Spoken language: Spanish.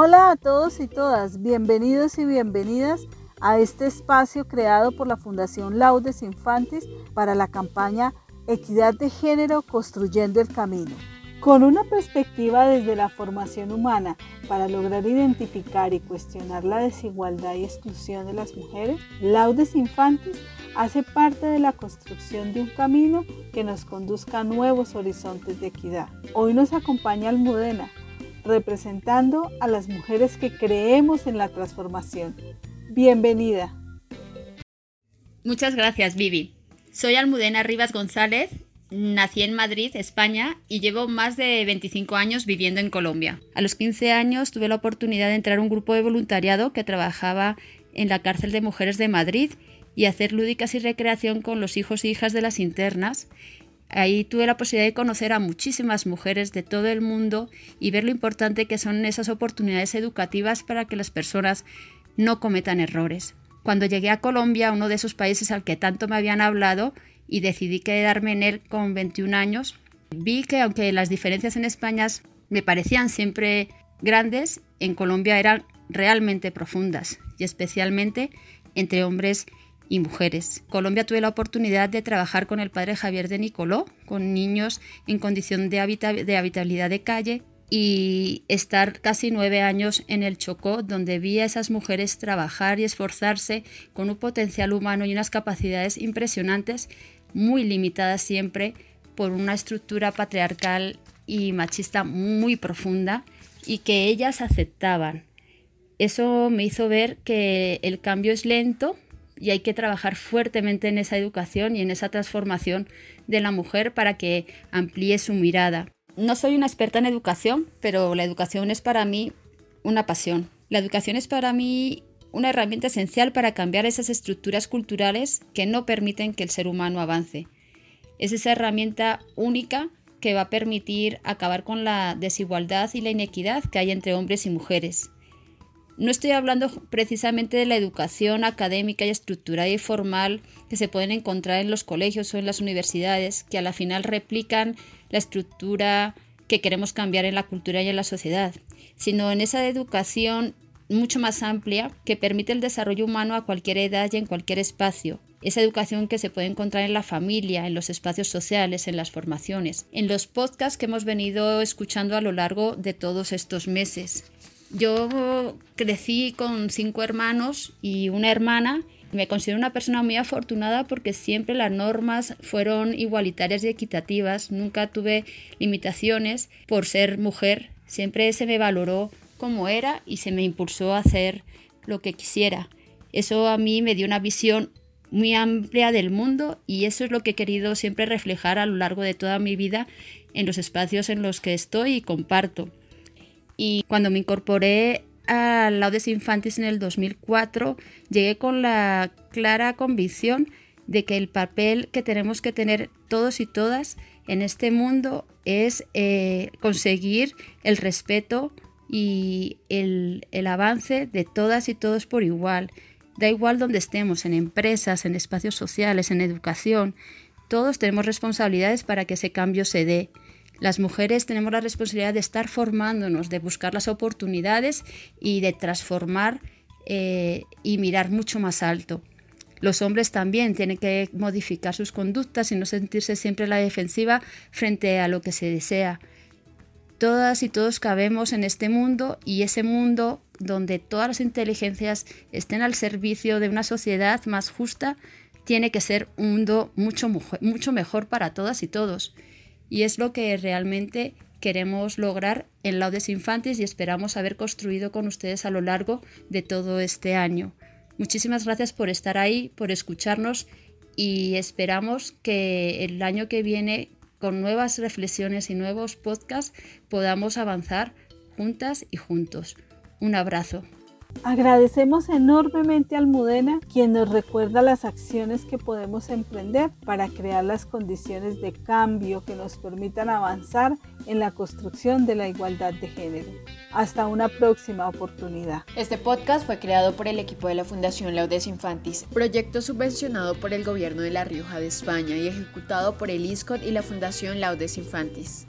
Hola a todos y todas, bienvenidos y bienvenidas a este espacio creado por la Fundación Laudes Infantis para la campaña Equidad de Género Construyendo el Camino. Con una perspectiva desde la formación humana para lograr identificar y cuestionar la desigualdad y exclusión de las mujeres, Laudes Infantis hace parte de la construcción de un camino que nos conduzca a nuevos horizontes de equidad. Hoy nos acompaña Almudena, representando a las mujeres que creemos en la transformación. Bienvenida. Muchas gracias, Vivi. Soy Almudena Rivas González Nací en Madrid, España, y llevo más de 25 años viviendo en Colombia. A los 15 años tuve la oportunidad de entrar a un grupo de voluntariado que trabajaba en la cárcel de mujeres de Madrid y hacer lúdicas y recreación con los hijos e hijas de las internas. Ahí tuve la posibilidad de conocer a muchísimas mujeres de todo el mundo y ver lo importante que son esas oportunidades educativas para que las personas no cometan errores. Cuando llegué a Colombia, uno de esos países al que tanto me habían hablado, y decidí quedarme en él con 21 años. Vi que aunque las diferencias en España me parecían siempre grandes, en Colombia eran realmente profundas y especialmente entre hombres y mujeres. Colombia tuve la oportunidad de trabajar con el padre Javier de Nicoló, con niños en condición de, de habitabilidad de calle y estar casi nueve años en el Chocó, donde vi a esas mujeres trabajar y esforzarse con un potencial humano y unas capacidades impresionantes muy limitada siempre por una estructura patriarcal y machista muy profunda y que ellas aceptaban. Eso me hizo ver que el cambio es lento y hay que trabajar fuertemente en esa educación y en esa transformación de la mujer para que amplíe su mirada. No soy una experta en educación, pero la educación es para mí una pasión. La educación es para mí una herramienta esencial para cambiar esas estructuras culturales que no permiten que el ser humano avance. Es esa herramienta única que va a permitir acabar con la desigualdad y la inequidad que hay entre hombres y mujeres. No estoy hablando precisamente de la educación académica y estructurada y formal que se pueden encontrar en los colegios o en las universidades, que a la final replican la estructura que queremos cambiar en la cultura y en la sociedad, sino en esa educación mucho más amplia que permite el desarrollo humano a cualquier edad y en cualquier espacio. Esa educación que se puede encontrar en la familia, en los espacios sociales, en las formaciones, en los podcasts que hemos venido escuchando a lo largo de todos estos meses. Yo crecí con cinco hermanos y una hermana. Me considero una persona muy afortunada porque siempre las normas fueron igualitarias y equitativas. Nunca tuve limitaciones por ser mujer. Siempre se me valoró como era y se me impulsó a hacer lo que quisiera. Eso a mí me dio una visión muy amplia del mundo y eso es lo que he querido siempre reflejar a lo largo de toda mi vida en los espacios en los que estoy y comparto. Y cuando me incorporé a Laudes Infantis en el 2004, llegué con la clara convicción de que el papel que tenemos que tener todos y todas en este mundo es eh, conseguir el respeto y el, avance de todas y todos por igual. Da igual donde estemos, en empresas, en espacios sociales, en educación, todos tenemos responsabilidades para que ese cambio se dé. Las mujeres tenemos la responsabilidad de estar formándonos, de buscar las oportunidades y de transformar eh, y mirar mucho más alto. Los hombres también tienen que modificar sus conductas y no sentirse siempre a la defensiva frente a lo que se desea. Todas y todos cabemos en este mundo y ese mundo donde todas las inteligencias estén al servicio de una sociedad más justa tiene que ser un mundo mucho, mucho mejor para todas y todos. Y es lo que realmente queremos lograr en Laudes Infantes y esperamos haber construido con ustedes a lo largo de todo este año. Muchísimas gracias por estar ahí, por escucharnos y esperamos que el año que viene con nuevas reflexiones y nuevos podcasts podamos avanzar juntas y juntos. Un abrazo. Agradecemos enormemente a Almudena, quien nos recuerda las acciones que podemos emprender para crear las condiciones de cambio que nos permitan avanzar en la construcción de la igualdad de género. Hasta una próxima oportunidad. Este podcast fue creado por el equipo de la Fundación Laudes Infantis, proyecto subvencionado por el Gobierno de La Rioja de España y ejecutado por el ISCOT y la Fundación Laudes Infantis.